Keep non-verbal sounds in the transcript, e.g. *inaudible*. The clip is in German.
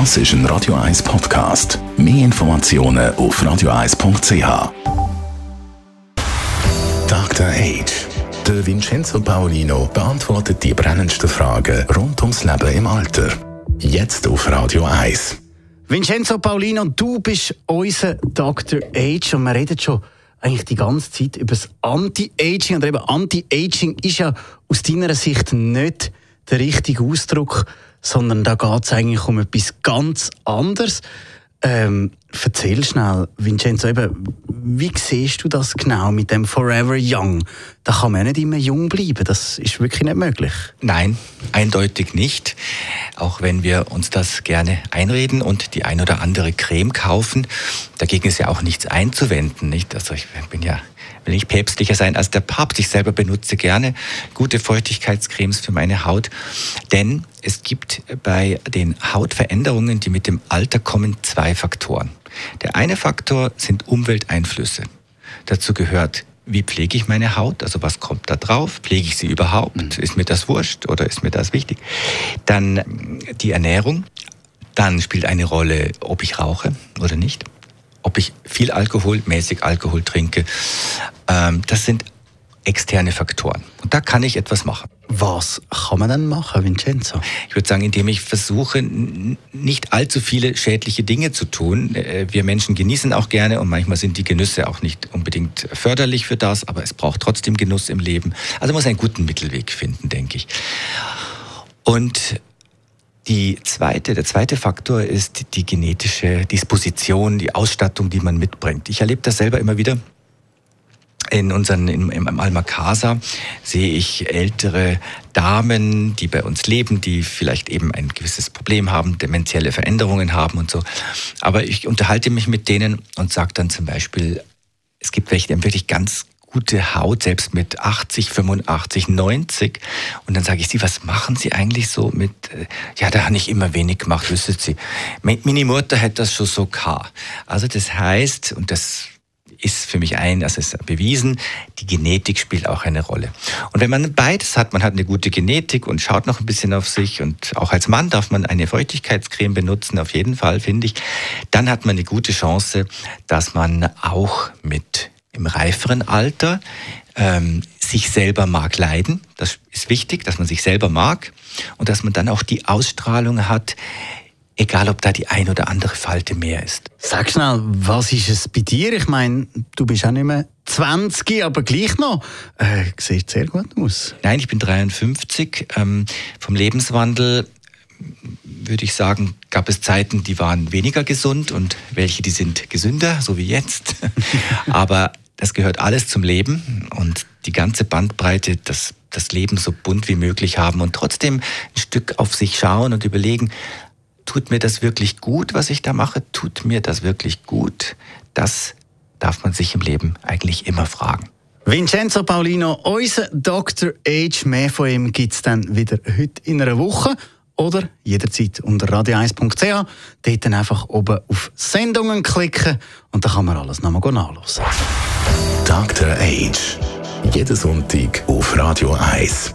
Das ist ein Radio 1 Podcast. Mehr Informationen auf radio1.ch. Dr. Age. Der Vincenzo Paolino beantwortet die brennendsten Fragen rund ums Leben im Alter. Jetzt auf Radio 1. Vincenzo Paolino, du bist unser Dr. Age und wir reden schon eigentlich die ganze Zeit über das Anti-Aging. Und eben Anti-Aging ist ja aus deiner Sicht nicht der richtige Ausdruck, sondern da geht es eigentlich um etwas ganz anderes. Ähm, erzähl schnell, Vincenzo, eben, wie siehst du das genau mit dem Forever Young? Da kann man nicht immer jung bleiben, das ist wirklich nicht möglich. Nein, eindeutig nicht. Auch wenn wir uns das gerne einreden und die ein oder andere Creme kaufen, dagegen ist ja auch nichts einzuwenden. Nicht? Also ich bin ja will nicht päpstlicher sein als der Papst. Ich selber benutze gerne gute Feuchtigkeitscremes für meine Haut, denn es gibt bei den Hautveränderungen, die mit dem Alter kommen, zwei Faktoren. Der eine Faktor sind Umwelteinflüsse. Dazu gehört wie pflege ich meine Haut? Also was kommt da drauf? Pflege ich sie überhaupt? Mhm. Ist mir das wurscht oder ist mir das wichtig? Dann die Ernährung. Dann spielt eine Rolle, ob ich rauche oder nicht. Ob ich viel Alkohol, mäßig Alkohol trinke. Ähm, das sind externe Faktoren. Und da kann ich etwas machen. Was kann man dann machen, Vincenzo? Ich würde sagen, indem ich versuche, nicht allzu viele schädliche Dinge zu tun. Äh, wir Menschen genießen auch gerne und manchmal sind die Genüsse auch nicht unbedingt förderlich für das, aber es braucht trotzdem Genuss im Leben. Also man muss einen guten Mittelweg finden, denke ich. Und die zweite, der zweite Faktor ist die genetische Disposition, die Ausstattung, die man mitbringt. Ich erlebe das selber immer wieder in unseren, im, im Alma Casa sehe ich ältere Damen, die bei uns leben, die vielleicht eben ein gewisses Problem haben, dementielle Veränderungen haben und so. Aber ich unterhalte mich mit denen und sage dann zum Beispiel, es gibt welche, die haben wirklich ganz gute Haut, selbst mit 80, 85, 90. Und dann sage ich sie, was machen Sie eigentlich so mit, äh, ja, da habe ich immer wenig gemacht, wissen Sie. Meine Mutter hat das schon so gehabt. Also das heißt, und das ist für mich ein, das ist bewiesen, die Genetik spielt auch eine Rolle. Und wenn man beides hat, man hat eine gute Genetik und schaut noch ein bisschen auf sich und auch als Mann darf man eine Feuchtigkeitscreme benutzen, auf jeden Fall, finde ich, dann hat man eine gute Chance, dass man auch mit im reiferen Alter ähm, sich selber mag leiden. Das ist wichtig, dass man sich selber mag und dass man dann auch die Ausstrahlung hat, egal ob da die ein oder andere Falte mehr ist. Sag schnell, was ist es bei dir? Ich meine, du bist auch nicht mehr 20, aber gleich noch. Äh, sieht sehr gut aus. Nein, ich bin 53. Ähm, vom Lebenswandel würde ich sagen, gab es Zeiten, die waren weniger gesund und welche, die sind gesünder, so wie jetzt. *laughs* aber das gehört alles zum Leben und die ganze Bandbreite, das, das Leben so bunt wie möglich haben und trotzdem ein Stück auf sich schauen und überlegen, tut mir das wirklich gut, was ich da mache? Tut mir das wirklich gut? Das darf man sich im Leben eigentlich immer fragen. Vincenzo Paulino, unser Dr. Age, mehr von ihm gibt es dann wieder heute in einer Woche oder jederzeit unter radio1.ch. Dort dann einfach oben auf Sendungen klicken und dann kann man alles nochmal nachlesen. Dr. Age. Jeden Sonntag auf Radio 1.